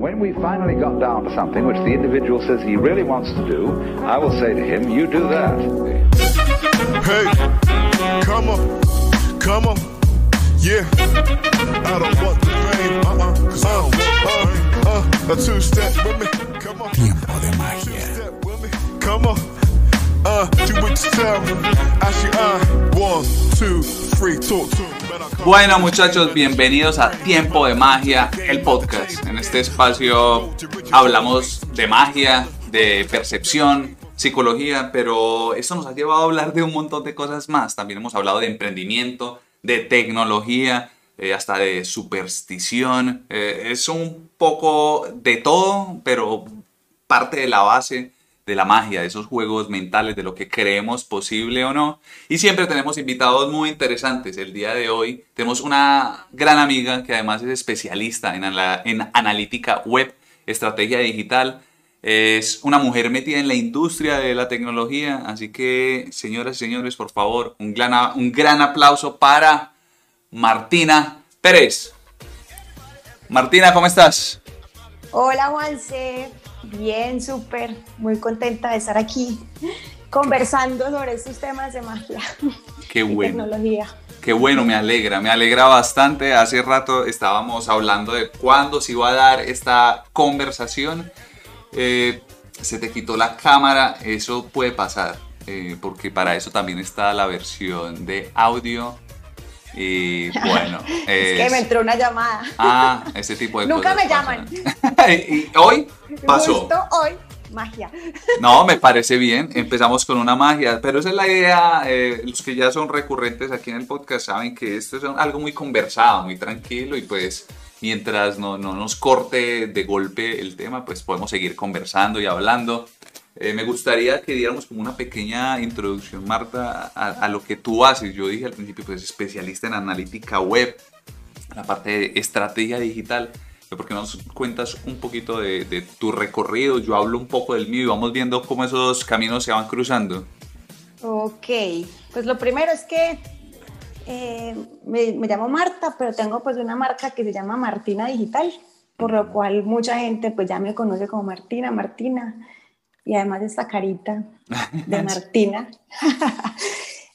When we finally got down to something which the individual says he really wants to do, I will say to him, you do that. Hey, come on, come on, yeah. I don't want the pain, uh-uh, cause I don't want uh, uh, a two-step with me, come on. Tiempo de magia. Step with me, come on. Uh, two weeks tell me, actually, uh, one, two, three, talk to me. Bueno muchachos, bienvenidos a Tiempo de Magia, el podcast. En este espacio hablamos de magia, de percepción, psicología, pero esto nos ha llevado a hablar de un montón de cosas más. También hemos hablado de emprendimiento, de tecnología, eh, hasta de superstición. Eh, es un poco de todo, pero parte de la base de la magia, de esos juegos mentales, de lo que creemos posible o no. Y siempre tenemos invitados muy interesantes. El día de hoy tenemos una gran amiga que además es especialista en, en analítica web, estrategia digital. Es una mujer metida en la industria de la tecnología. Así que, señoras y señores, por favor, un gran, un gran aplauso para Martina Pérez. Martina, ¿cómo estás? Hola Juanse, bien, súper, muy contenta de estar aquí conversando sobre estos temas de magia Qué bueno. tecnología. Qué bueno, me alegra, me alegra bastante. Hace rato estábamos hablando de cuándo se iba a dar esta conversación. Eh, se te quitó la cámara, eso puede pasar, eh, porque para eso también está la versión de audio. Y bueno, Es que me entró una llamada. Ah, ese tipo de Nunca cosas. me llaman. y hoy pasó. Justo hoy, magia. No, me parece bien. Empezamos con una magia, pero esa es la idea. eh, los que ya son recurrentes aquí en el podcast saben que esto es algo muy conversado, muy tranquilo y pues mientras no, no nos corte de golpe el tema, pues podemos seguir conversando y hablando. Eh, me gustaría que diéramos como una pequeña introducción, Marta, a, a lo que tú haces. Yo dije al principio, pues especialista en analítica web, la parte de estrategia digital. ¿Por qué no nos cuentas un poquito de, de tu recorrido? Yo hablo un poco del mío y vamos viendo cómo esos caminos se van cruzando. Ok, pues lo primero es que eh, me, me llamo Marta, pero tengo pues una marca que se llama Martina Digital, por lo cual mucha gente pues ya me conoce como Martina, Martina, y además esta carita de Martina.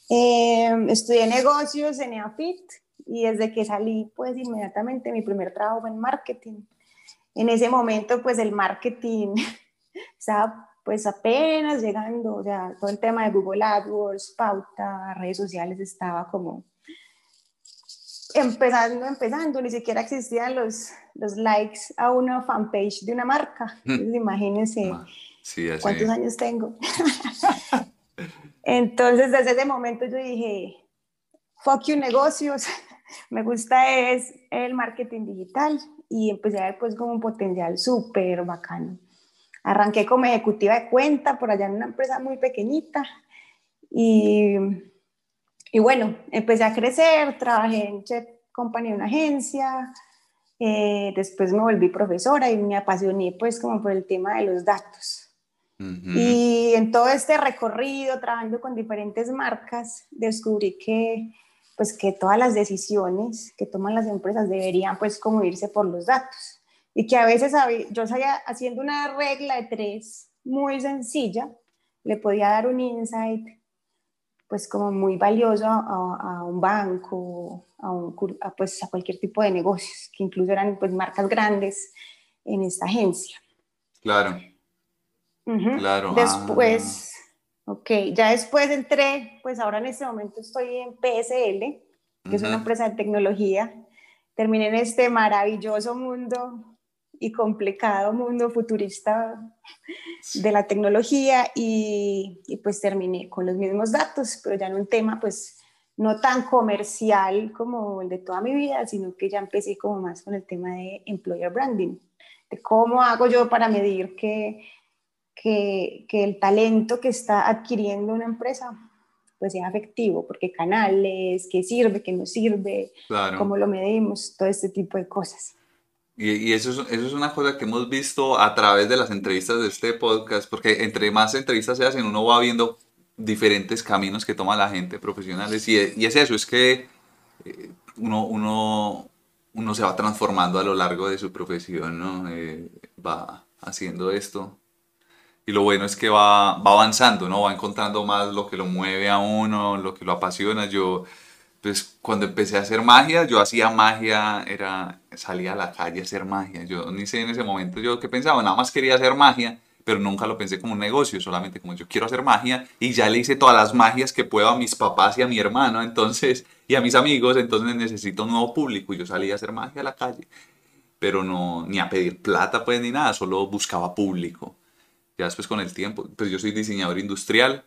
Eh, estudié negocios en EAFIT y desde que salí pues inmediatamente mi primer trabajo fue en marketing. En ese momento pues el marketing estaba pues apenas llegando, o sea, todo el tema de Google AdWords, pauta, redes sociales estaba como empezando, empezando, ni siquiera existían los, los likes a una fanpage de una marca. Entonces, imagínense Cuántos años tengo. Entonces, desde ese momento yo dije, fuck you negocios, me gusta es el marketing digital y empecé a ver pues como un potencial súper bacano. Arranqué como ejecutiva de cuenta por allá en una empresa muy pequeñita y, y bueno, empecé a crecer, trabajé en Chef Company, una agencia, eh, después me volví profesora y me apasioné pues como por el tema de los datos. Ujú. Y en todo este recorrido, trabajando con diferentes marcas, descubrí que, pues, que todas las decisiones que toman las empresas deberían pues como irse por los datos. Y que a veces yo salía haciendo una regla de tres muy sencilla, le podía dar un insight pues como muy valioso a, a- un banco, a, un, a, pues, a cualquier tipo de negocios, que incluso eran pues marcas grandes en esta agencia. Claro, Ujú. claro. ah. Después, ok, ya después entré, pues ahora en este momento estoy en PSL, que es una empresa de tecnología. Terminé en este maravilloso mundo y complicado mundo futurista de la tecnología y, y pues terminé con los mismos datos, pero ya en un tema pues no tan comercial como el de toda mi vida, sino que ya empecé como más con el tema de employer branding, de cómo hago yo para medir que, que, que el talento que está adquiriendo una empresa pues sea efectivo, porque canales, qué sirve, qué no sirve, Claro. cómo lo medimos, todo este tipo de cosas. Y, y eso, es, eso es una cosa que hemos visto a través de las entrevistas de este podcast, porque entre más entrevistas se hacen, uno va viendo diferentes caminos que toma la gente profesionales. Y, y es eso, es que eh, uno, uno uno se va transformando a lo largo de su profesión, ¿no? Eh, va haciendo esto. Y lo bueno es que va, va avanzando, ¿no? Va encontrando más lo que lo mueve a uno, lo que lo apasiona. Yo, pues cuando empecé a hacer magia, yo hacía magia, era, salía a la calle a hacer magia. Yo ni sé en ese momento yo qué pensaba, nada más quería hacer magia pero nunca lo pensé como un negocio, solamente como yo quiero hacer magia y ya le hice todas las magias que puedo a mis papás y a mi hermano, entonces, y a mis amigos, entonces necesito un nuevo público yo salí a hacer magia a la calle, pero no, ni a pedir plata pues ni nada, solo buscaba público. Ya después con el tiempo, pues yo soy diseñador industrial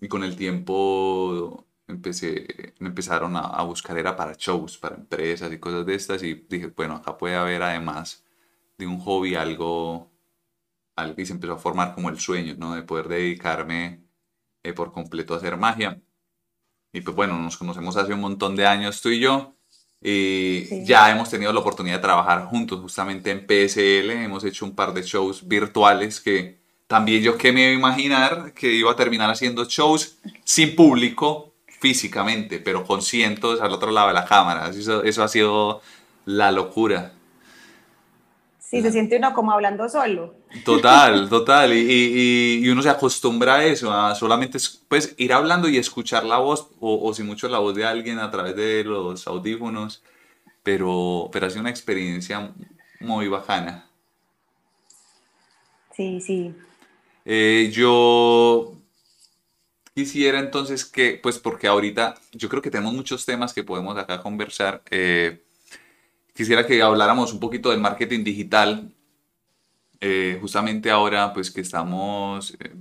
y con el tiempo empecé, me empezaron a, a buscar, era para shows, para empresas y cosas de estas y dije, bueno, acá puede haber además de un hobby algo y se empezó a formar como el sueño, ¿no? De poder dedicarme eh, por completo a hacer magia. Y pues bueno, nos conocemos hace un montón de años tú y yo. Y ya hemos tenido la oportunidad de trabajar juntos justamente en PSL. Hemos hecho un par de shows virtuales que también yo que me iba a imaginar que iba a terminar haciendo shows sin público físicamente, pero con cientos al otro lado de la cámara. Eso, eso ha sido la locura. Sí, se siente uno como hablando solo. Total, total. Y, y, uno se acostumbra a eso, a solamente pues, ir hablando y escuchar la voz, o, o, si mucho la voz de alguien a través de los audífonos. Pero, pero ha sido una experiencia muy bacana. Sí, sí. Eh, yo quisiera entonces que, pues porque ahorita yo creo que tenemos muchos temas que podemos acá conversar. Eh, quisiera que habláramos un poquito del marketing digital. Eh, justamente ahora, pues que estamos, eh,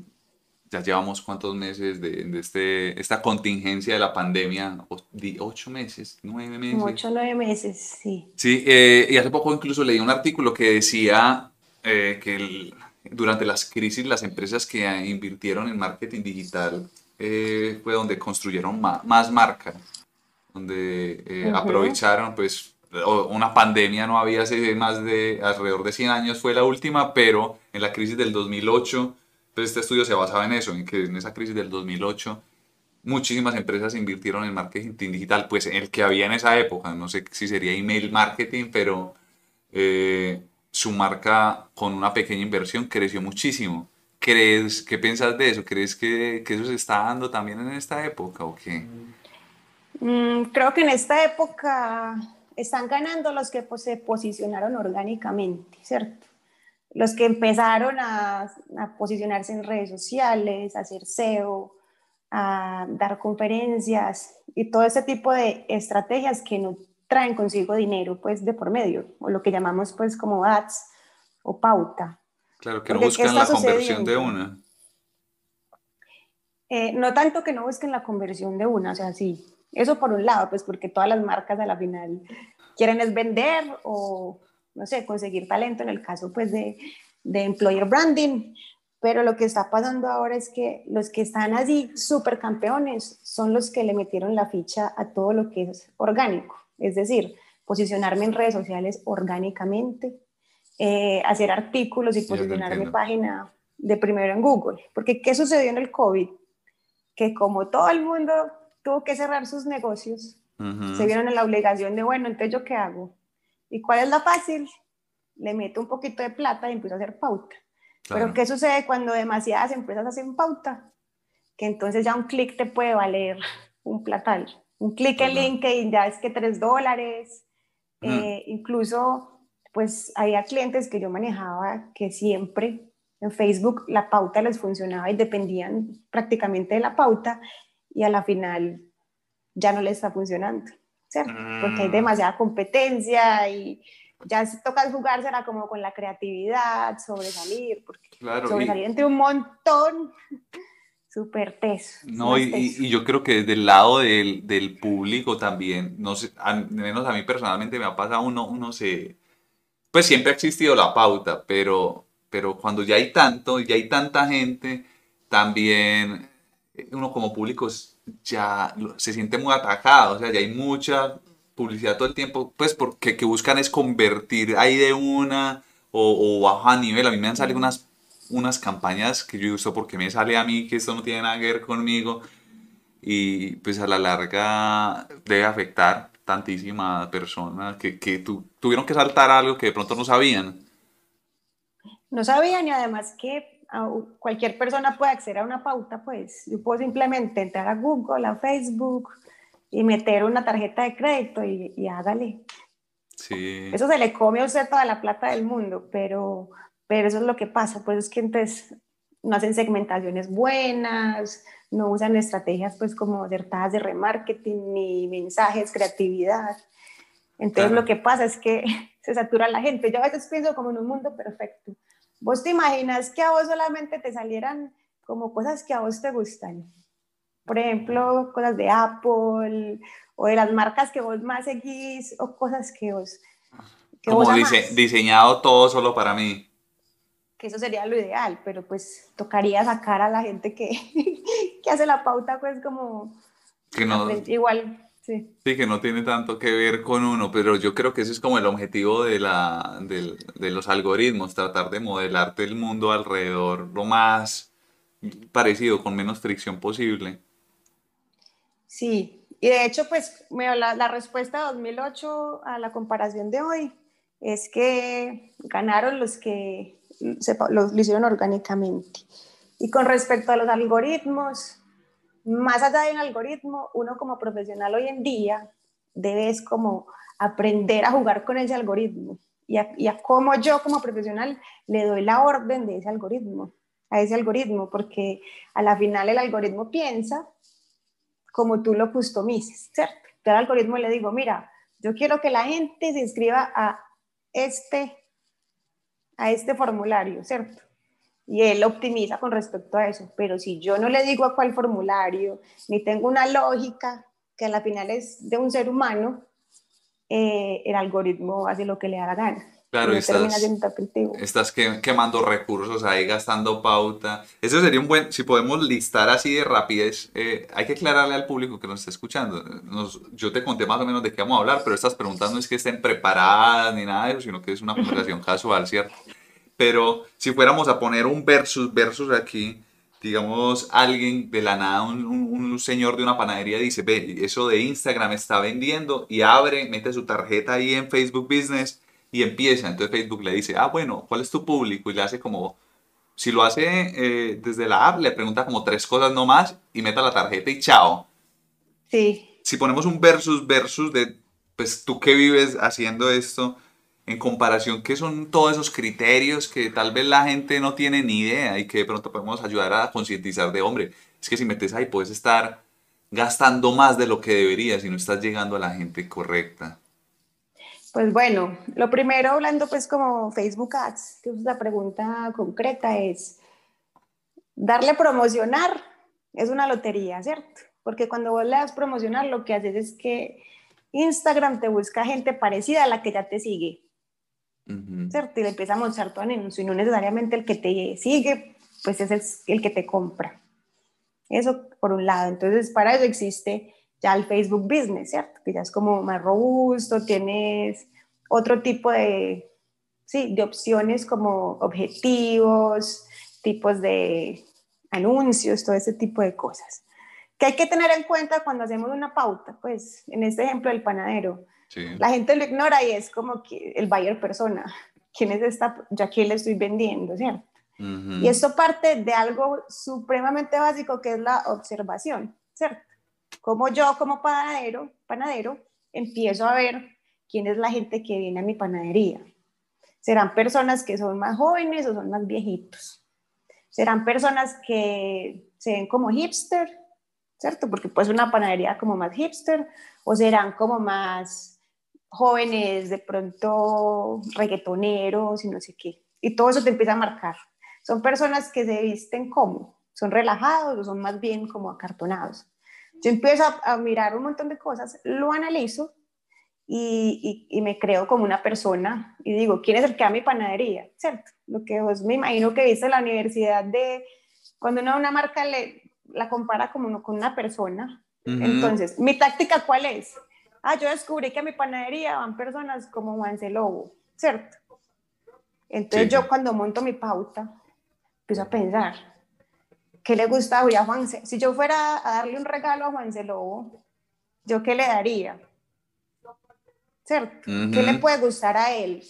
ya llevamos cuántos meses de, este, esta contingencia de la pandemia, ocho meses, nueve meses. Ocho, nueve meses, sí. Sí, eh, y hace poco incluso leí un artículo que decía que durante las crisis las empresas que invirtieron en marketing digital fue donde construyeron más, marca, donde aprovecharon pues una pandemia no había hace más de alrededor de 100 años, fue la última, pero en la crisis del 2008, pues este estudio se basaba en eso, en que en esa crisis del 2008 muchísimas empresas invirtieron en marketing digital, pues el que había en esa época, no sé si sería email marketing, pero eh, su marca con una pequeña inversión creció muchísimo. ¿Crees, ¿Qué piensas de eso? ¿Crees que, que, eso se está dando también en esta época o qué? Mm, creo que en esta época están ganando los que pues, se posicionaron orgánicamente, ¿cierto? Los que empezaron a, posicionarse en redes sociales, a hacer SEO, a dar conferencias y todo ese tipo de estrategias que no traen consigo dinero pues de por medio, o lo que llamamos pues como ads o pauta. Claro, que no buscan la conversión de una. Eh, no tanto que no busquen la conversión de una, o sea, sí, eso por un lado, pues porque todas las marcas a la final quieren es vender o, no sé, conseguir talento en el caso pues de, de employer branding. Pero lo que está pasando ahora es que los que están así super campeones son los que le metieron la ficha a todo lo que es orgánico. Es decir, posicionarme en redes sociales orgánicamente, eh, hacer artículos y posicionar mi página de primero en Google. Porque ¿qué sucedió en el COVID? Que como todo el mundo tuvo que cerrar sus negocios, se vieron en la obligación de, bueno, entonces yo qué hago? ¿Y cuál es la fácil? Le meto un poquito de plata y empiezo a hacer pauta. Pero ¿qué sucede cuando demasiadas empresas hacen pauta? Que entonces ya un clic te puede valer un platal. Un clic en LinkedIn ya es que tres dólares. Eh, incluso, pues había clientes que yo manejaba que siempre en Facebook la pauta les funcionaba y dependían prácticamente de la pauta y a la final ya no le está funcionando, ¿cierto? Porque hay mm. demasiada competencia y ya se toca jugársela como con la creatividad, sobresalir, porque sobresalir entre un montón, súper teso. No, y, y, yo creo que desde el lado del, del público también, no sé, al menos a mí personalmente me ha pasado, uno, uno se, pues siempre ha existido la pauta, pero, pero cuando ya hay tanto, ya hay tanta gente, también uno como público ya se siente muy atacado, o sea, ya hay mucha publicidad todo el tiempo, pues porque que buscan es convertir ahí de una o, o bajo a nivel. A mí me han salido unas, unas campañas que yo uso porque me sale a mí que esto no tiene nada que ver conmigo y pues a la larga debe afectar. tantísima persona que, que tuvieron que saltar algo que de pronto no sabían. No sabían y además que cualquier persona puede acceder a una pauta, pues yo puedo simplemente entrar a Google, a Facebook y meter una tarjeta de crédito y, y hágale. Sí. Eso se le come a usted toda la plata del mundo, pero, pero eso es lo que pasa, pues es que entonces no hacen segmentaciones buenas, no usan estrategias pues como acertadas de remarketing ni mensajes, creatividad. Entonces lo que pasa es que se satura la gente. Yo a veces pienso como en un mundo perfecto. ¿Vos te imaginas que a vos solamente te salieran como cosas que a vos te gustan? Por ejemplo, cosas de Apple o de las marcas que vos más seguís o cosas que vos... Que como diseñado todo solo para mí que eso sería lo ideal, pero pues tocaría sacar a la gente que, que hace la pauta, pues como... Que no, igual, sí. Sí, que no tiene tanto que ver con uno, pero yo creo que ese es como el objetivo de, la, de, de los algoritmos, tratar de modelarte el mundo alrededor lo más parecido, con menos fricción posible. Sí, y de hecho, pues la, la respuesta de 2008 a la comparación de hoy es que ganaron los que lo, hicieron orgánicamente. Y con respecto a los algoritmos, más allá de un algoritmo, uno como profesional hoy en día debe como aprender a jugar con ese algoritmo y a, y a, cómo yo como profesional le doy la orden de ese algoritmo, a ese algoritmo, porque a la final el algoritmo piensa como tú lo customices, ¿cierto? Yo al algoritmo le digo, mira, yo quiero que la gente se inscriba a este a este formulario, ¿cierto? Y él optimiza con respecto a eso. Pero si yo no le digo a cuál formulario, ni tengo una lógica que a la final es de un ser humano, eh, el algoritmo hace lo que le da la gana. Claro, y estás, estás quemando recursos ahí, gastando pauta. Eso sería un buen, si podemos listar así de rapidez, eh, hay que aclararle al público que nos está escuchando. yo te conté más o menos de qué vamos a hablar, pero estas preguntas no es que estén preparadas ni nada de eso, sino que es una conversación casual, ¿cierto? Pero si fuéramos a poner un versus, versus aquí, digamos, alguien de la nada, un, un, señor de una panadería dice, ve, eso de Instagram está vendiendo y abre, mete su tarjeta ahí en Facebook Business y empieza. Entonces Facebook le dice, ah, bueno, ¿cuál es tu público? Y le hace como, si lo hace eh, desde la app, le pregunta como tres cosas nomás y meta la tarjeta y chao. Sí. Si ponemos un versus versus de, pues tú que vives haciendo esto, en comparación, ¿qué son todos esos criterios que tal vez la gente no tiene ni idea y que de pronto podemos ayudar a concientizar de, hombre, es que si metes ahí puedes estar gastando más de lo que deberías y no estás llegando a la gente correcta. Pues bueno, lo primero hablando pues como Facebook Ads, que es la pregunta concreta es, darle promocionar es una lotería, ¿cierto? Porque cuando vos le das promocionar lo que haces es que Instagram te busca gente parecida a la que ya te sigue, ¿cierto? Y le empieza a mostrar tu anuncio y no necesariamente el que te sigue, pues es el, que te compra. Eso por un lado. Entonces, para eso existe ya el Facebook Business, ¿cierto? Que ya es como más robusto, tienes otro tipo de, sí, de opciones como objetivos, tipos de anuncios, todo ese tipo de cosas. Que hay que tener en cuenta cuando hacemos una pauta, pues en este ejemplo del panadero, la gente lo ignora y es como que el buyer persona, ¿quién es esta? Yo aquí le estoy vendiendo, ¿cierto? Y esto parte de algo supremamente básico que es la observación, ¿cierto? como yo como panadero, panadero empiezo a ver quién es la gente que viene a mi panadería. Serán personas que son más jóvenes o son más viejitos. Serán personas que se ven como hipster, ¿cierto? Porque pues una panadería como más hipster, o serán como más jóvenes, de pronto reggaetoneros y no sé qué. Y todo eso te empieza a marcar. Son personas que se visten como, son relajados o son más bien como acartonados. Yo empiezo a, mirar un montón de cosas, lo analizo y, y, me creo como una persona y digo, ¿quién es el que da mi panadería? ¿Cierto? Lo que vos me imagino que viste en la universidad de cuando uno una marca le, la compara como con una persona. Entonces, ¿mi táctica cuál es? Ah, yo descubrí que a mi panadería van personas como Juan Lobo, ¿cierto? Entonces yo cuando monto mi pauta, empiezo a pensar, ¿qué le gusta a Juanse? Si yo fuera a darle un regalo a Juanse Lobo, ¿yo qué le daría? ¿cierto? ¿Qué le puede gustar a él?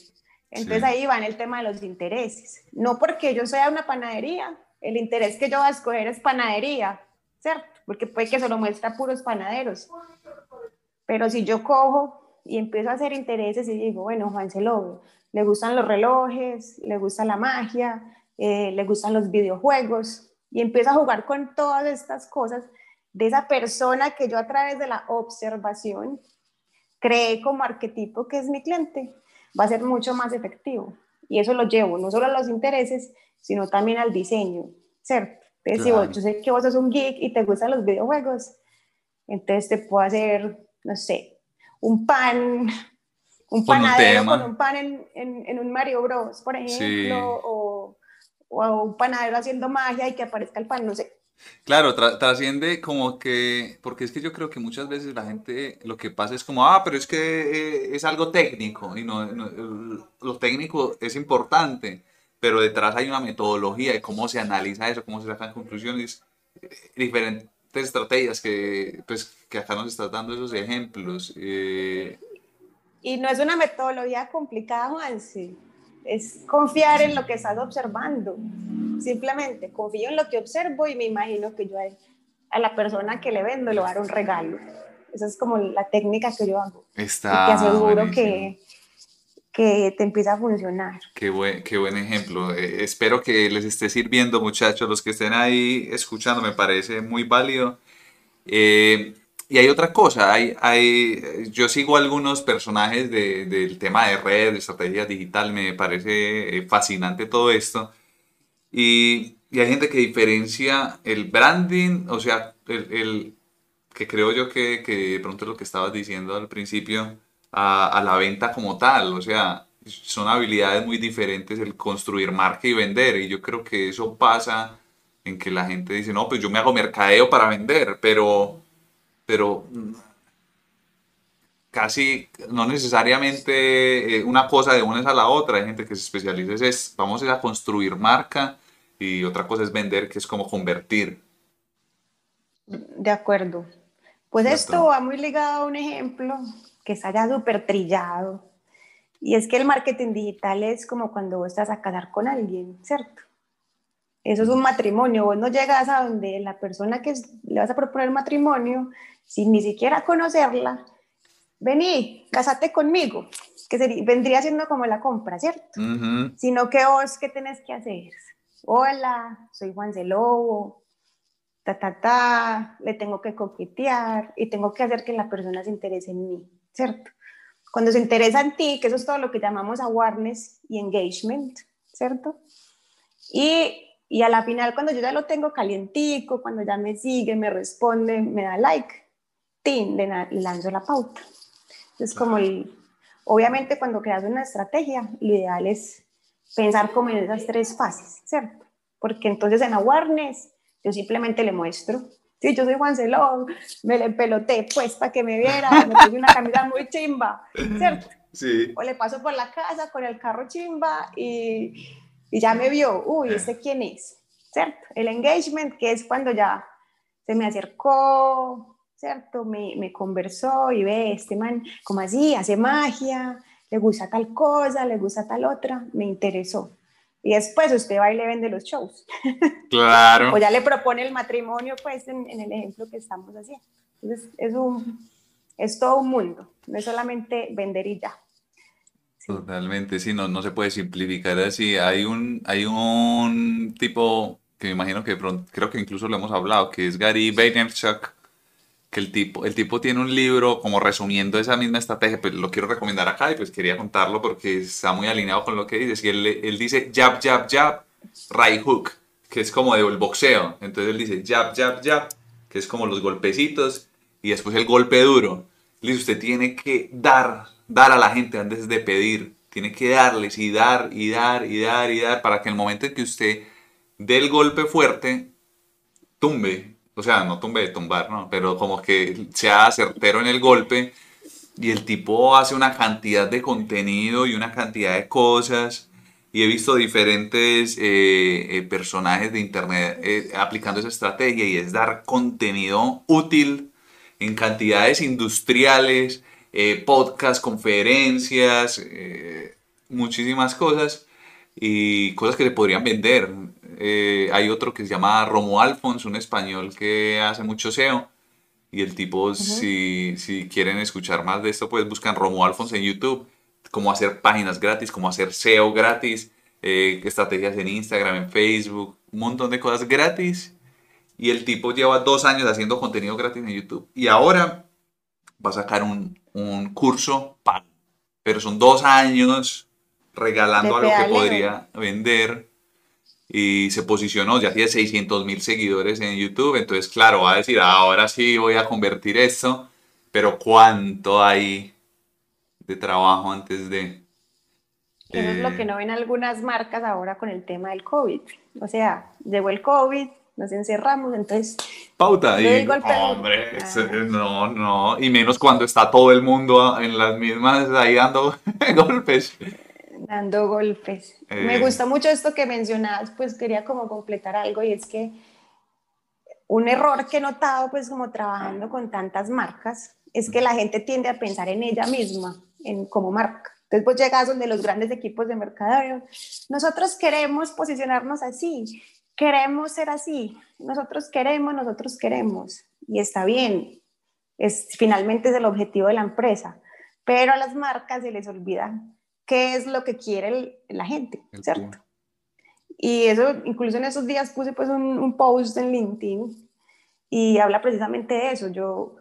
Entonces ahí va en el tema de los intereses. No porque yo sea una panadería, el interés que yo voy a escoger es panadería, ¿cierto? Porque puede que se lo muestra a puros panaderos. Pero si yo cojo y empiezo a hacer intereses y digo, bueno, Juan se lo le gustan los relojes, le gusta la magia, eh, le gustan los videojuegos, y empiezo a jugar con todas estas cosas de esa persona que yo a través de la observación creé como arquetipo que es mi cliente, va a ser mucho más efectivo. Y eso lo llevo no solo a los intereses, sino también al diseño, ¿cierto? Entonces, si vos, yo sé que vos sos un geek y te gustan los videojuegos, entonces te puedo hacer, no sé, un pan, un panadero con un pan en, en, un Mario Bros, por ejemplo, o, o, un panadero haciendo magia y que aparezca el pan, no sé. Claro, trasciende como que, porque es que yo creo que muchas veces la gente lo que pasa es como, ah, pero es que eh, es algo técnico y no, lo técnico es importante, pero detrás hay una metodología de cómo se analiza eso, cómo se sacan conclusiones, eh, diferentes estrategias que, pues, que acá nos está dando esos ejemplos. Eh. Y no es una metodología complicada, Juan, sí. Es confiar en lo que estás observando Simplemente confío en lo que observo y me imagino que yo a, la persona que le vendo le voy a dar un regalo. Esa es como la técnica que yo hago. Está y te aseguro que, que te empieza a funcionar. Qué buen, qué buen ejemplo. Eh, espero que les esté sirviendo, muchachos. Los que estén ahí escuchando, me parece muy válido. Eh, y hay otra cosa, hay, hay, yo sigo algunos personajes de, del tema de red, de estrategia digital, me parece eh, fascinante todo esto. Y, y, hay gente que diferencia el branding, o sea, el, el que creo yo que, que, de pronto lo que estabas diciendo al principio, a, a, la venta como tal, o sea, son habilidades muy diferentes el construir marca y vender, y yo creo que eso pasa en que la gente dice, no, pues yo me hago mercadeo para vender, pero, pero casi no necesariamente eh, una cosa de una es a la otra. Hay gente que se especializa es, vamos a construir marca y otra cosa es vender, que es como convertir. De acuerdo. Pues esto va muy ligado a un ejemplo que está ya súper trillado. Y es que el marketing digital es como cuando vos estás a casar con alguien, ¿cierto? Eso es un matrimonio. Vos no llegas a donde la persona que le vas a proponer matrimonio, sin ni siquiera conocerla, vení, casate conmigo, que vendría siendo como la compra, ¿cierto? Sino que vos, ¿qué tenés que hacer? Hola, soy Juan de Lobo, ta, ta, ta, le tengo que coquetear y tengo que hacer que la persona se interese en mí, ¿cierto? Cuando se interesa en ti, que eso es todo lo que llamamos awareness y engagement, ¿cierto? Y, y a la final, cuando yo ya lo tengo calientico, cuando ya me sigue, me responde, me da like, ¡tin! Le, le lanzo la pauta. Es como el, obviamente cuando creas una estrategia, lo ideal es pensar como en esas tres fases, ¿cierto? Porque entonces en awareness yo simplemente le muestro, sí, yo soy Juan Celón, me le peloté pues para que me viera, me puse una camisa muy chimba, ¿cierto? Sí. O le paso por la casa con el carro chimba y, y ya me vio, uy, ¿este quién es? ¿Cierto? El engagement, que es cuando ya se me acercó, ¿cierto? Me, me, conversó y ve, este man, como así, hace magia, le gusta tal cosa, le gusta tal otra, me interesó. Y después usted va y le vende los shows. Claro. o ya le propone el matrimonio, pues, en, el ejemplo que estamos haciendo. Entonces, es, un, es todo un mundo, no es solamente vender y ya. Totalmente, sí, no, no se puede simplificar así. Hay un, hay un tipo que me imagino que pronto, creo que incluso lo hemos hablado, que es Gary Vaynerchuk, que el tipo, el tipo tiene un libro como resumiendo esa misma estrategia, pues lo quiero recomendar acá y pues quería contarlo porque está muy alineado con lo que dice. Y él, él dice jab, jab, jab, right hook, que es como del boxeo. Entonces él dice jab, jab, jab, que es como los golpecitos y después el golpe duro. Dice, usted tiene que dar, dar a la gente antes de pedir. Tiene que darles y dar y dar y dar y dar para que el momento en que usted dé el golpe fuerte, tumbe o sea, no tumbe de tumbar, ¿no? Pero como que sea certero en el golpe y el tipo hace una cantidad de contenido y una cantidad de cosas y he visto diferentes eh, eh, personajes de internet eh, aplicando esa estrategia y es dar contenido útil en cantidades industriales, eh, podcasts, conferencias, eh, muchísimas cosas y cosas que le podrían vender. Eh, hay otro que se llama Romo Alfons, un español que hace mucho SEO. Y el tipo, si, si quieren escuchar más de esto, pues buscan Romo Alfons en YouTube, cómo hacer páginas gratis, cómo hacer SEO gratis, eh, estrategias en Instagram, en Facebook, un montón de cosas gratis. Y el tipo lleva dos años haciendo contenido gratis en YouTube. Y ahora va a sacar un, un curso pago. Pero son dos años regalando De algo que podría vender. Y se posicionó, ya tiene 600 mil seguidores en YouTube. Entonces, claro, va a decir, ahora sí voy a convertir esto. Pero ¿cuánto hay de trabajo antes de...? Eso es lo Eh, que no ven algunas marcas ahora con el tema del COVID. O sea, llegó el COVID, nos encerramos, entonces Pauta. Y, hombre, Ah. no, no. Y menos cuando está todo el mundo en las mismas ahí dando golpes. dando golpes. Eh. Me gusta mucho esto que mencionabas, pues quería como completar algo y es que un error que he notado pues como trabajando con tantas marcas es que la gente tiende a pensar en ella misma, en como marca. Entonces vos llegas donde los grandes equipos de mercadeo, nosotros queremos posicionarnos así, queremos ser así, nosotros queremos, nosotros queremos y está bien, es finalmente es el objetivo de la empresa, pero a las marcas se les olvida qué es lo que quiere el- la gente, El ¿cierto? público. Y eso, incluso en esos días puse pues un, un post en LinkedIn y habla precisamente de eso. Yo,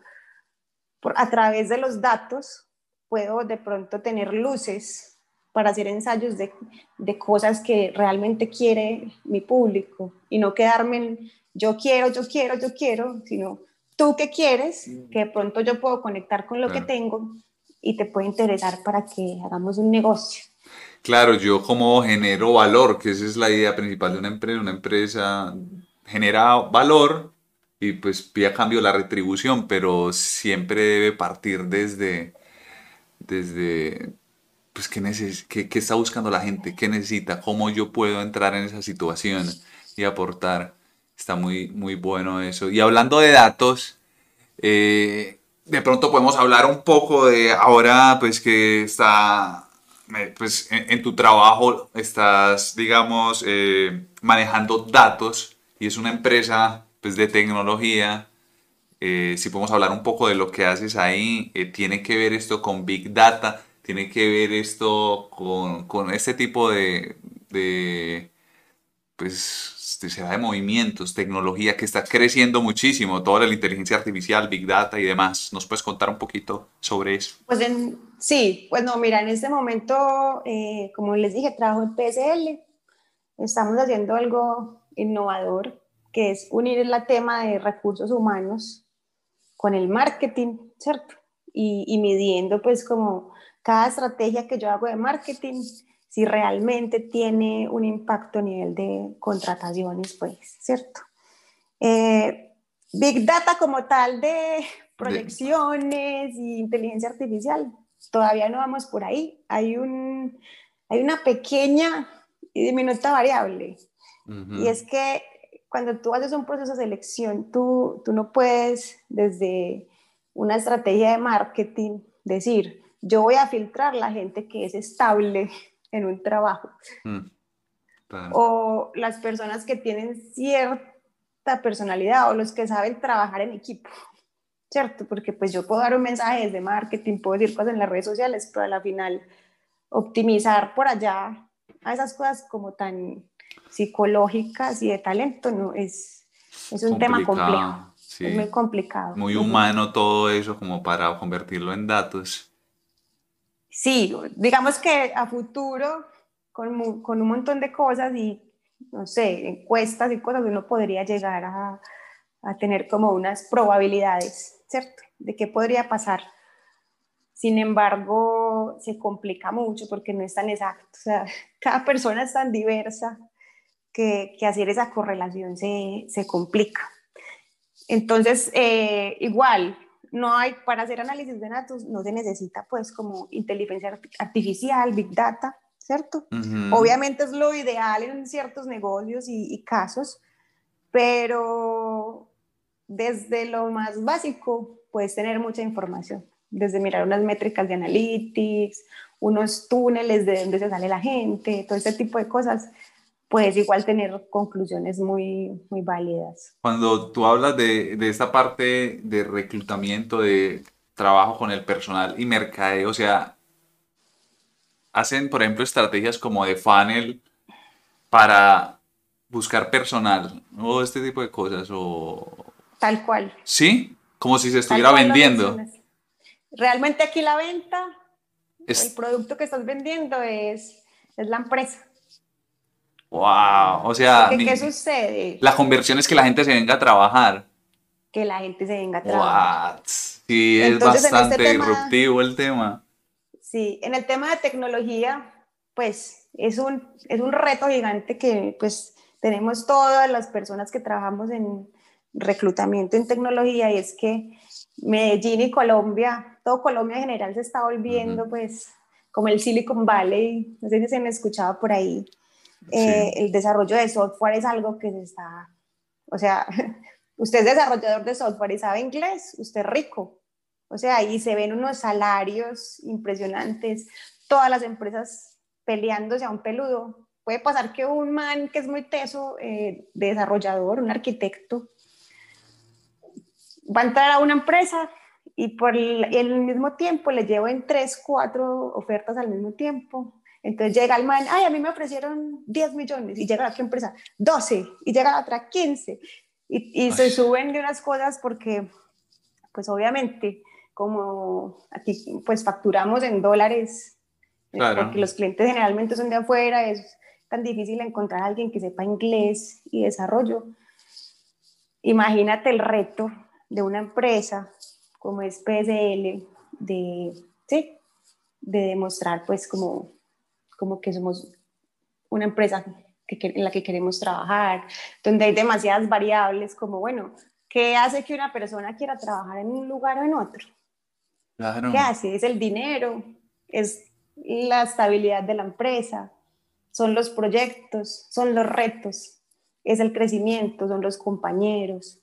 por, a través de los datos, puedo de pronto tener luces para hacer ensayos de, de cosas que realmente quiere mi público y no quedarme en yo quiero, yo quiero, yo quiero, sino tú qué quieres, que de pronto yo puedo conectar con lo Claro. que tengo y te puede interesar para que hagamos un negocio. Claro, yo como genero valor, que esa es la idea principal de una empresa. Una empresa genera valor y pues pide a cambio la retribución, pero siempre debe partir desde, desde pues qué, qué, qué está buscando la gente, qué necesita, cómo yo puedo entrar en esa situación y aportar. Está muy, muy bueno eso. Y hablando de datos, eh, de pronto podemos hablar un poco de ahora, pues que está, pues en, en tu trabajo estás, digamos, eh, manejando datos y es una empresa, pues de tecnología. Eh, si podemos hablar un poco de lo que haces ahí, eh, tiene que ver esto con Big Data, tiene que ver esto con, con este tipo de, de, pues, de, será de movimientos, tecnología que está creciendo muchísimo, toda la inteligencia artificial, Big Data y demás. ¿Nos puedes contar un poquito sobre eso? Pues en, sí, pues no, mira, en este momento, eh, como les dije, trabajo en PSL. Estamos haciendo algo innovador, que es unir el tema de recursos humanos con el marketing, ¿cierto? Y, y midiendo pues como cada estrategia que yo hago de marketing, si realmente tiene un impacto a nivel de contrataciones, pues, ¿cierto? Eh, Big Data como tal de proyecciones y inteligencia artificial, todavía no vamos por ahí. Hay, un, hay una pequeña y diminuta variable, y es que cuando tú haces un proceso de selección, tú, tú no puedes desde una estrategia de marketing decir, yo voy a filtrar la gente que es estable en un trabajo Mm. Claro. o las personas que tienen cierta personalidad o los que saben trabajar en equipo, ¿cierto? Porque pues yo puedo dar un mensaje desde marketing, puedo decir cosas en las redes sociales, pero a la final optimizar por allá a esas cosas como tan psicológicas y de talento, no es, es un tema Complicado, complejo, sí. es muy complicado. Muy humano todo eso como para convertirlo en datos. Sí, digamos que a futuro, con, con un montón de cosas y, no sé, encuestas y cosas, uno podría llegar a, a tener como unas probabilidades, ¿cierto? De qué podría pasar. Sin embargo, se complica mucho porque no es tan exacto. O sea, cada persona es tan diversa que, que hacer esa correlación se, se complica. Entonces, eh, igual, no hay, para hacer análisis de datos no se necesita pues como inteligencia arti- artificial, big data, ¿cierto? Obviamente es lo ideal en ciertos negocios y, y casos, pero desde lo más básico puedes tener mucha información. desde mirar unas métricas de analytics, unos túneles de donde se sale la gente, todo ese tipo de cosas, puedes igual tener conclusiones muy, muy válidas. Cuando tú hablas de, de esta parte de reclutamiento, de trabajo con el personal y mercadeo, o sea, hacen, por ejemplo, estrategias como de funnel para buscar personal o este tipo de cosas o... Tal cual. ¿Sí? Como si se estuviera vendiendo. Realmente aquí la venta, el producto que estás vendiendo es, es la empresa. Wow, o sea... ¿Qué sucede? La conversión es que la gente se venga a trabajar. Que la gente se venga a trabajar. What? Sí, es este bastante disruptivo el tema. Sí, en el tema de tecnología, pues es un, es un reto gigante que pues tenemos todas las personas que trabajamos en reclutamiento en tecnología y es que Medellín y Colombia, todo Colombia en general se está volviendo pues como el Silicon Valley, no sé si se me escuchaba por ahí, eh, el desarrollo de software es algo que está, o sea, usted es desarrollador de software y sabe inglés, usted es rico, o sea, ahí se ven unos salarios impresionantes, todas las empresas peleándose a un peludo. Puede pasar que un man que es muy teso, eh, desarrollador, un arquitecto, va a entrar a una empresa y por el, mismo tiempo le llevan tres, cuatro ofertas al mismo tiempo. Entonces llega el man, ay, a mí me ofrecieron 10 millones y llega la empresa 12 y llega la otra 15 y, y se suben de unas cosas porque, pues obviamente, como aquí pues facturamos en dólares, eh, porque los clientes generalmente son de afuera, es tan difícil encontrar a alguien que sepa inglés y desarrollo. Imagínate el reto de una empresa como es PSL, de, ¿sí? de demostrar pues como, como que somos una empresa que, en la que queremos trabajar, donde hay demasiadas variables como, bueno, ¿qué hace que una persona quiera trabajar en un lugar o en otro? Claro. ¿Qué hace? Es el dinero, es la estabilidad de la empresa, son los proyectos, son los retos, es el crecimiento, son los compañeros,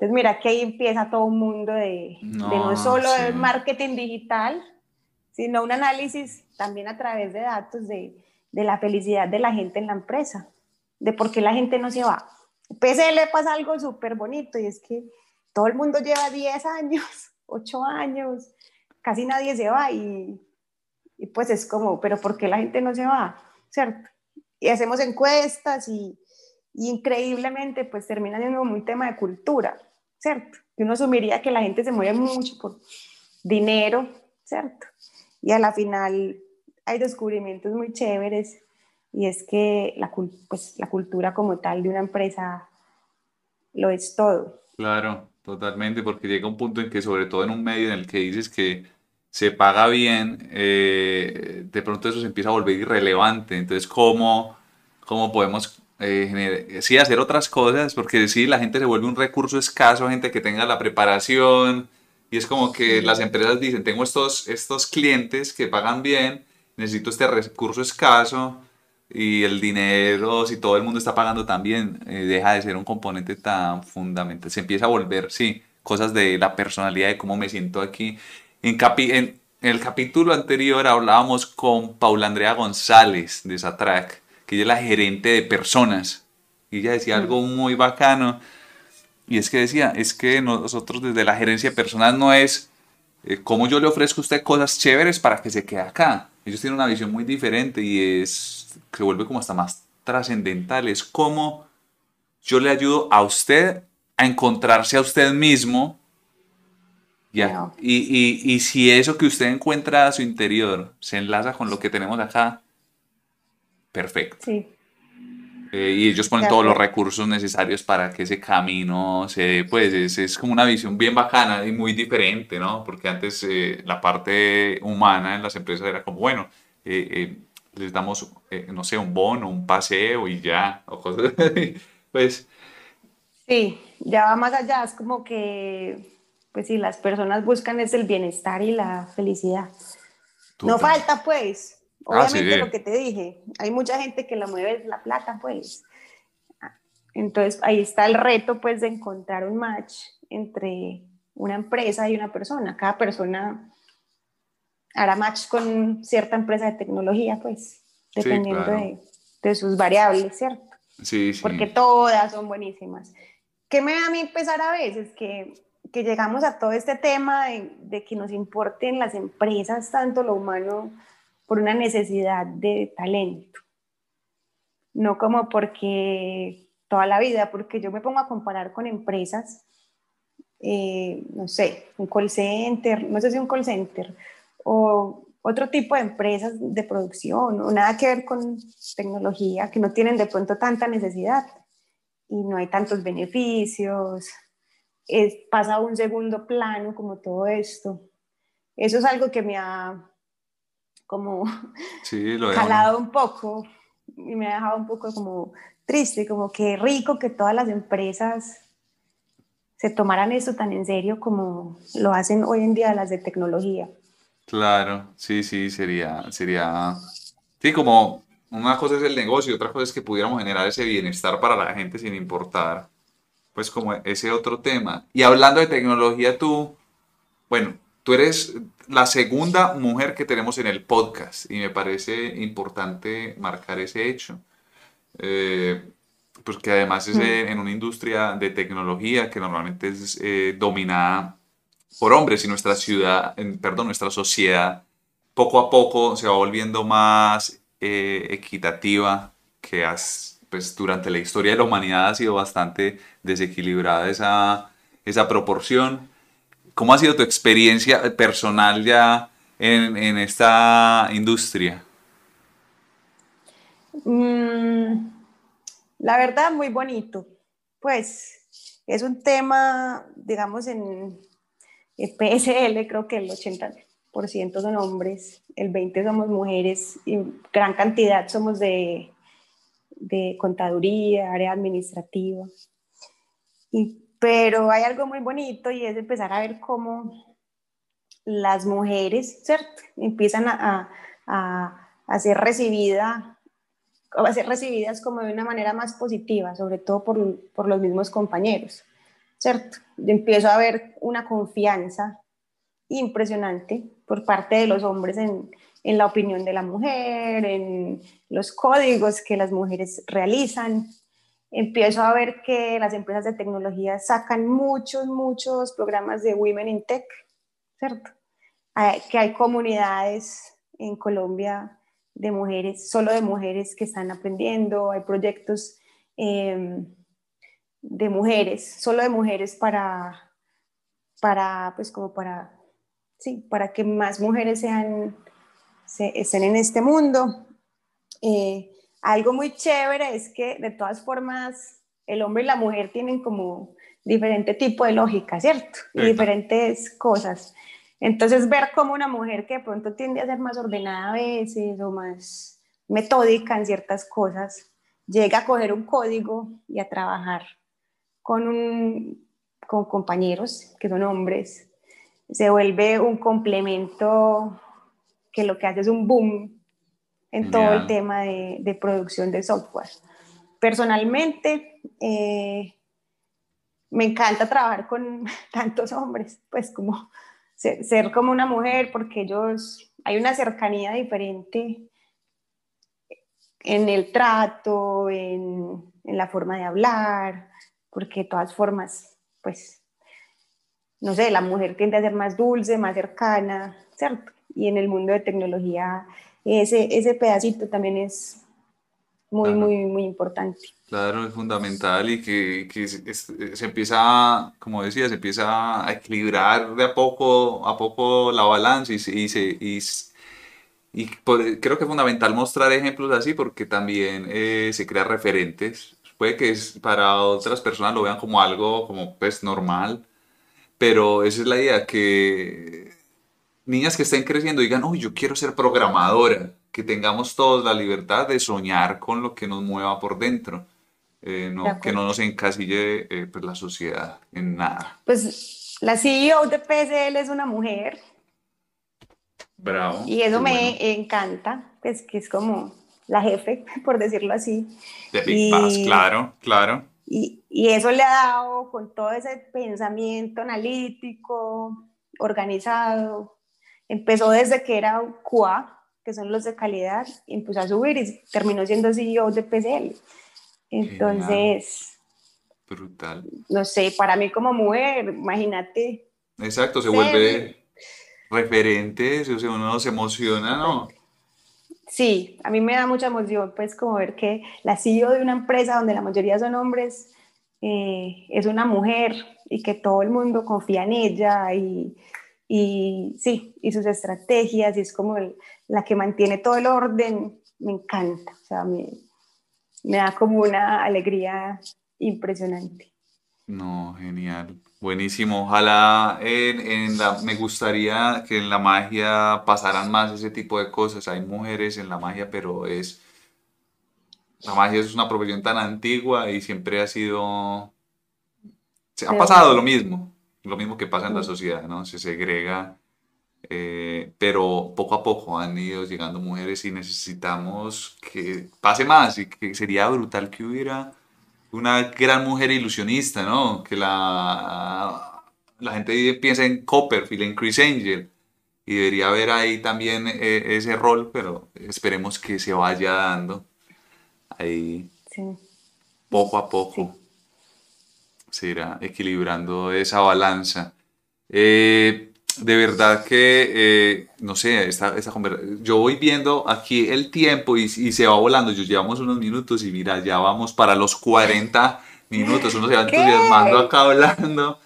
entonces, mira que ahí empieza todo un mundo de no, solo el marketing digital, sino un análisis también a través de datos de, de, la felicidad de la gente en la empresa, de por qué la gente no se va. PSL pasa algo súper bonito y es que todo el mundo lleva 10 años, 8 años, casi nadie se va y, y pues es como, pero ¿por qué la gente no se va? ¿Cierto? Y hacemos encuestas y, y increíblemente pues termina siendo un tema de cultura ¿cierto? Que uno asumiría que la gente se mueve mucho por dinero, ¿cierto? Y a la final hay descubrimientos muy chéveres y es que la, pues, la cultura como tal de una empresa lo es todo. Claro, totalmente, porque llega un punto en que sobre todo en un medio en el que dices que se paga bien, eh, de pronto eso se empieza a volver irrelevante. Entonces, ¿cómo, cómo podemos eh, sí, hacer otras cosas, porque sí, la gente se vuelve un recurso escaso, gente que tenga la preparación, y es como que las empresas dicen, tengo estos, estos clientes que pagan bien, necesito este recurso escaso, y el dinero, si todo el mundo está pagando también, eh, deja de ser un componente tan fundamental, se empieza a volver, sí, cosas de la personalidad, de cómo me siento aquí. En, capi en, en el capítulo anterior hablábamos con Paula Andrea González de Satrac que ella es la gerente de personas. Y ella decía algo mm. muy bacano. Y es que decía, es que nosotros desde la gerencia de personas no es eh, como yo le ofrezco a usted cosas chéveres para que se quede acá. Ellos tienen una visión muy diferente y es, se vuelve como hasta más trascendental. Es como yo le ayudo a usted a encontrarse a usted mismo. Ya. Y, y, y si eso que usted encuentra a su interior se enlaza con lo que tenemos acá, perfecto. Sí. Eh, y ellos ponen todos los recursos necesarios para que ese camino se pues es, es, como una visión bien bacana y muy diferente, ¿no? Porque antes eh, la parte humana en las empresas era como, bueno, eh, les damos, no sé, un bono, un paseo y ya, o cosas pues... Sí, ya va más allá, es como que, pues sí, las personas buscan es el bienestar y la felicidad. No falta, pues, Ah, Obviamente lo que te dije, hay mucha gente que la mueve la plata, pues. Entonces ahí está el reto, pues, de encontrar un match entre una empresa y una persona. Cada persona hará match con cierta empresa de tecnología, pues, dependiendo de, de, sus variables, ¿cierto? Sí, sí. Porque todas son buenísimas. ¿Qué me da a mí empezar a veces? Que, que llegamos a todo este tema de, de, que nos importen las empresas, tanto lo humano, por una necesidad de talento. No como porque toda la vida, porque yo me pongo a comparar con empresas, eh, no sé, un call center, no sé si un call center, o otro tipo de empresas de producción, o nada que ver con tecnología, que no tienen de pronto tanta necesidad y no hay tantos beneficios, es, pasa a un segundo plano como todo esto. Eso es algo que me ha como sí, lo jalado un poco y me ha dejado un poco como triste, como que rico que todas las empresas se tomaran eso tan en serio como lo hacen hoy en día las de tecnología. Claro, sí, sí, sería, sería, sí, como una cosa es el negocio, otra cosa es que pudiéramos generar ese bienestar para la gente sin importar, pues como ese otro tema. Y hablando de tecnología, tú, bueno, tú eres la segunda mujer que tenemos en el podcast y me parece importante marcar ese hecho. Eh, pues que además es en, una industria de tecnología que normalmente es eh, dominada por hombres y nuestra ciudad, perdón, nuestra sociedad poco a poco se va volviendo más eh, equitativa, que has, pues, durante la historia de la humanidad ha sido bastante desequilibrada esa, esa proporción. ¿Cómo ha sido tu experiencia personal ya en, en esta industria? Mm, la verdad, muy bonito. Pues es un tema, digamos, en PSL, creo que el 80% son hombres, el 20% somos mujeres y gran cantidad somos de, de contaduría, área administrativa. Y, pero hay algo muy bonito y es empezar a ver cómo las mujeres, ¿cierto? Empiezan a, a, a ser recibidas a ser recibidas como de una manera más positiva, sobre todo por, por los mismos compañeros, ¿cierto? Yo empiezo a ver una confianza impresionante por parte de los hombres en, en la opinión de la mujer, en los códigos que las mujeres realizan. Empiezo a ver que las empresas de tecnología sacan muchos, muchos programas de Women in Tech, ¿cierto? Que hay comunidades en Colombia de mujeres, solo de mujeres que están aprendiendo, hay proyectos em, de mujeres, solo de mujeres para, para, pues como para, sí, para que más mujeres sean, estén en este mundo. Eh, algo muy chévere es que de todas formas el hombre y la mujer tienen como diferente tipo de lógica, ¿cierto? Y diferentes cosas. Entonces, ver cómo una mujer que de pronto tiende a ser más ordenada a veces o más metódica en ciertas cosas, llega a coger un código y a trabajar con, un, con compañeros que son hombres, se vuelve un complemento que lo que hace es un boom en todo el tema de, de, producción de software. Personalmente, eh, me encanta trabajar con tantos hombres, pues como ser, como una mujer, porque ellos, hay una cercanía diferente en el trato, en, en, la forma de hablar, porque de todas formas, pues, no sé, la mujer tiende a ser más dulce, más cercana, ¿cierto? Y en el mundo de tecnología, ese, ese pedacito también es muy, muy, muy importante. Claro, es fundamental y que, que se empieza, como decía, se empieza a equilibrar de a poco a poco la balanza y, y, se, y, y creo que es fundamental mostrar ejemplos así porque también eh, se crean referentes. Puede que es, para otras personas lo vean como algo como pues normal, pero esa es la idea, que niñas que estén creciendo digan, uy, yo quiero ser programadora, que tengamos todos la libertad de soñar con lo que nos mueva por dentro eh, que no nos encasille eh, pues, la sociedad en nada. Pues la CEO de PSL es una mujer. Bravo. Y eso me encanta, pues que es como la jefe, por decirlo así. De Big y, claro, claro. Y, y eso le ha dado con todo ese pensamiento analítico, organizado. Empezó desde que era QA, que son los de calidad, y empezó a subir y terminó siendo CEO de PCL. Entonces, brutal. No sé, para mí como mujer, imagínate. Exacto, se vuelve referente, o sea, uno se emociona, ¿no? Sí, a mí me da mucha emoción, pues, como ver que la CEO de una empresa donde la mayoría son hombres eh, es una mujer y que todo el mundo confía en ella y, y sí, y sus estrategias, y es como la que mantiene todo el orden, me encanta, o sea, me, me da como una alegría impresionante. No, genial. Buenísimo. Ojalá en, la, me gustaría que en la magia pasaran más ese tipo de cosas. Hay mujeres en la magia, pero es... La magia es una profesión tan antigua y siempre ha sido... Se ha pasado lo mismo, lo mismo que pasa en la sociedad, ¿no? Se segrega, eh, pero poco a poco han ido llegando mujeres y necesitamos que pase más y que sería brutal que hubiera una gran mujer ilusionista, ¿no? Que la, la gente piensa en Copperfield, en Chris Angel, y debería haber ahí también eh, ese rol, pero esperemos que se vaya dando ahí poco a poco. Se irá equilibrando esa balanza. Eh, de verdad que, eh, no sé, esta, esta yo voy viendo aquí el tiempo y, y, se va volando. Yo llevamos unos minutos y mira, ya vamos para los 40 minutos. Uno se va entusiasmando acá hablando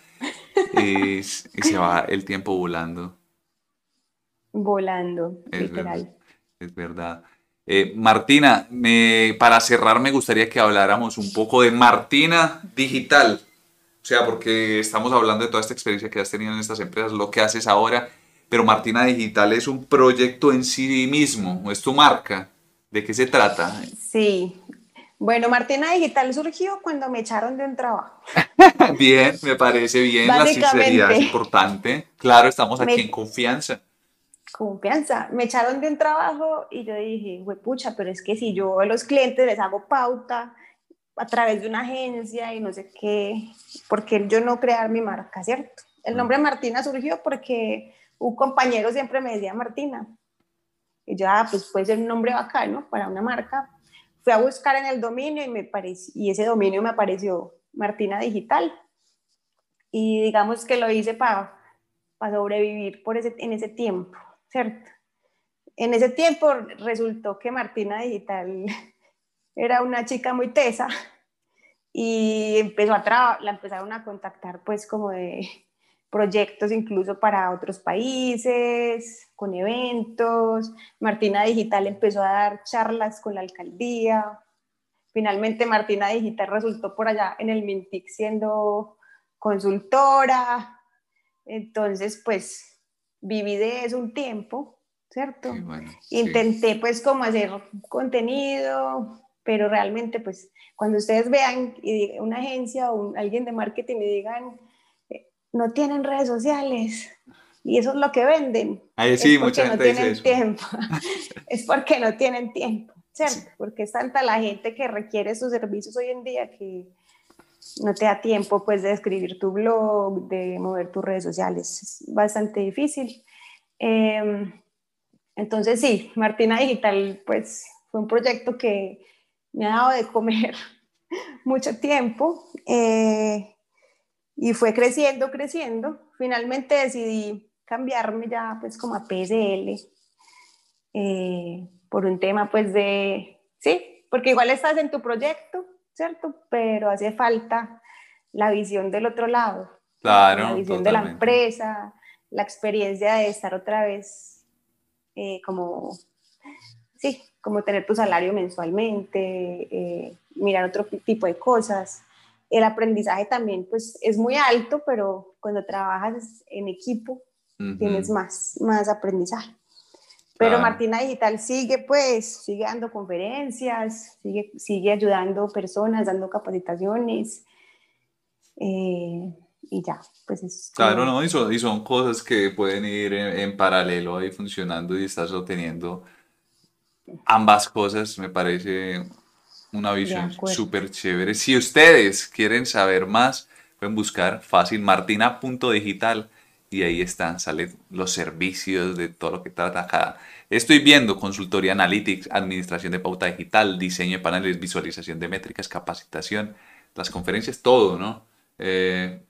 y, y, se va el tiempo volando. Volando, es literal. Verdad, es verdad. Eh, Martina, me, para cerrar me gustaría que habláramos un poco de Martina Digital. O sea, porque estamos hablando de toda esta experiencia que has tenido en estas empresas, lo que haces ahora, pero Martina Digital es un proyecto en sí mismo, es tu marca. ¿De qué se trata? Sí. Bueno, Martina Digital surgió cuando me echaron de un trabajo. bien, me parece bien, la sinceridad es importante. Claro, estamos aquí en confianza. Confianza. Me echaron de un trabajo y yo dije, pucha, pero es que si yo a los clientes les hago pauta, a través de una agencia y no sé qué, porque yo no crear mi marca, ¿cierto? El nombre Martina surgió porque un compañero siempre me decía Martina. Y yo, ah, pues puede ser un nombre bacano para una marca. Fui a buscar en el dominio y, me y ese dominio me apareció Martina Digital. Y digamos que lo hice para, para sobrevivir por ese, en ese tiempo, ¿cierto? En ese tiempo resultó que Martina Digital era una chica muy tesa y empezó a la empezaron a contactar pues como de proyectos incluso para otros países, con eventos. Martina Digital empezó a dar charlas con la alcaldía. Finalmente Martina Digital resultó por allá en el Mintic siendo consultora. Entonces, pues viví de eso un tiempo, ¿cierto? Intenté pues como hacer contenido, pero realmente pues cuando ustedes vean una agencia o alguien de marketing y digan, eh, no tienen redes sociales y eso es lo que venden. Ahí sí, es mucha no tienen tiempo. es porque no tienen tiempo, ¿cierto? Porque es tanta la gente que requiere sus servicios hoy en día que no te da tiempo pues de escribir tu blog, de mover tus redes sociales. Es bastante difícil. Em, entonces sí, Martina Digital pues fue un proyecto que me ha dado de comer mucho tiempo eh, y fue creciendo, creciendo. Finalmente decidí cambiarme ya pues como a PSL eh, por un tema pues de, sí, porque igual estás en tu proyecto, ¿cierto? Pero hace falta la visión del otro lado. Claro. La visión de la empresa, la experiencia de estar otra vez eh, como, sí, como tener tu salario mensualmente, eh, mirar otro tipo de cosas. El aprendizaje también pues es muy alto, pero cuando trabajas en equipo tienes más, más aprendizaje. Pero Martina Digital sigue pues, sigue dando conferencias, sigue, sigue ayudando personas, dando capacitaciones. Eh, y ya, pues es... Claro, no, y son, y son, cosas que pueden ir en, en paralelo ahí funcionando y estás obteniendo ambas cosas me parece Una visión súper chévere. Si ustedes quieren saber más, pueden buscar fácil martina.digital y ahí están, salen los servicios de todo lo que trata acá. Estoy viendo consultoría analytics, administración de pauta digital, diseño de paneles, visualización de métricas, capacitación, las conferencias, todo, ¿no? Eh,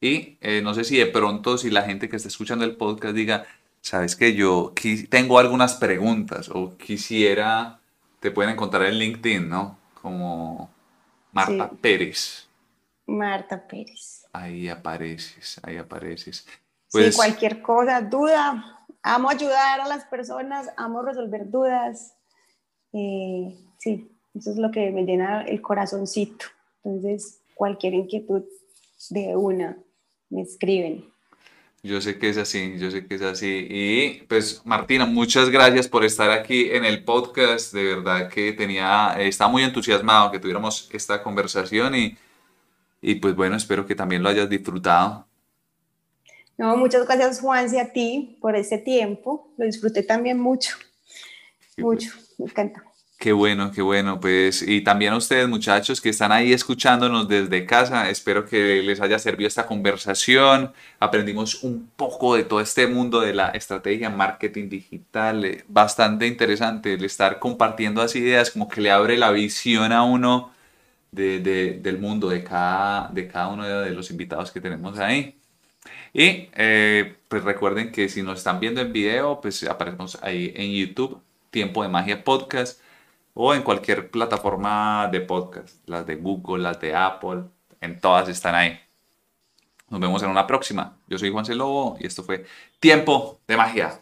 y eh, no sé si de pronto, si la gente que está escuchando el podcast diga, sabes que yo tengo algunas preguntas o quisiera, te pueden encontrar en LinkedIn, ¿no? Como Marta Sí. Pérez. Marta Pérez. Ahí apareces, ahí apareces. sí, Pues cualquier cosa, duda. Amo ayudar a las personas, amo resolver dudas. Eh, sí, eso es lo que me llena el corazoncito. Entonces, cualquier inquietud de una, me escriben. Yo sé que es así, yo sé que es así. Y pues Martina, muchas gracias por estar aquí en el podcast. De verdad que tenía, estaba muy entusiasmado que tuviéramos esta conversación y, y pues bueno, espero que también lo hayas disfrutado. No, muchas gracias Juanse a ti por ese tiempo. Lo disfruté también mucho, Y, mucho. Me encanta. Qué bueno, qué bueno, pues y también a ustedes muchachos que están ahí escuchándonos desde casa, espero que les haya servido esta conversación, aprendimos un poco de todo este mundo de la estrategia marketing digital, eh, bastante interesante el estar compartiendo así ideas, como que le abre la visión a uno de- de- del mundo, de cada, de cada uno de los invitados que tenemos ahí. Y eh, pues recuerden que si nos están viendo en video, pues aparecemos ahí en YouTube, Tiempo de Magia Podcast, o en cualquier plataforma de podcast, las de Google, las de Apple, en todas están ahí. Nos vemos en una próxima. Yo soy Juan C. Lobo y esto fue Tiempo de Magia.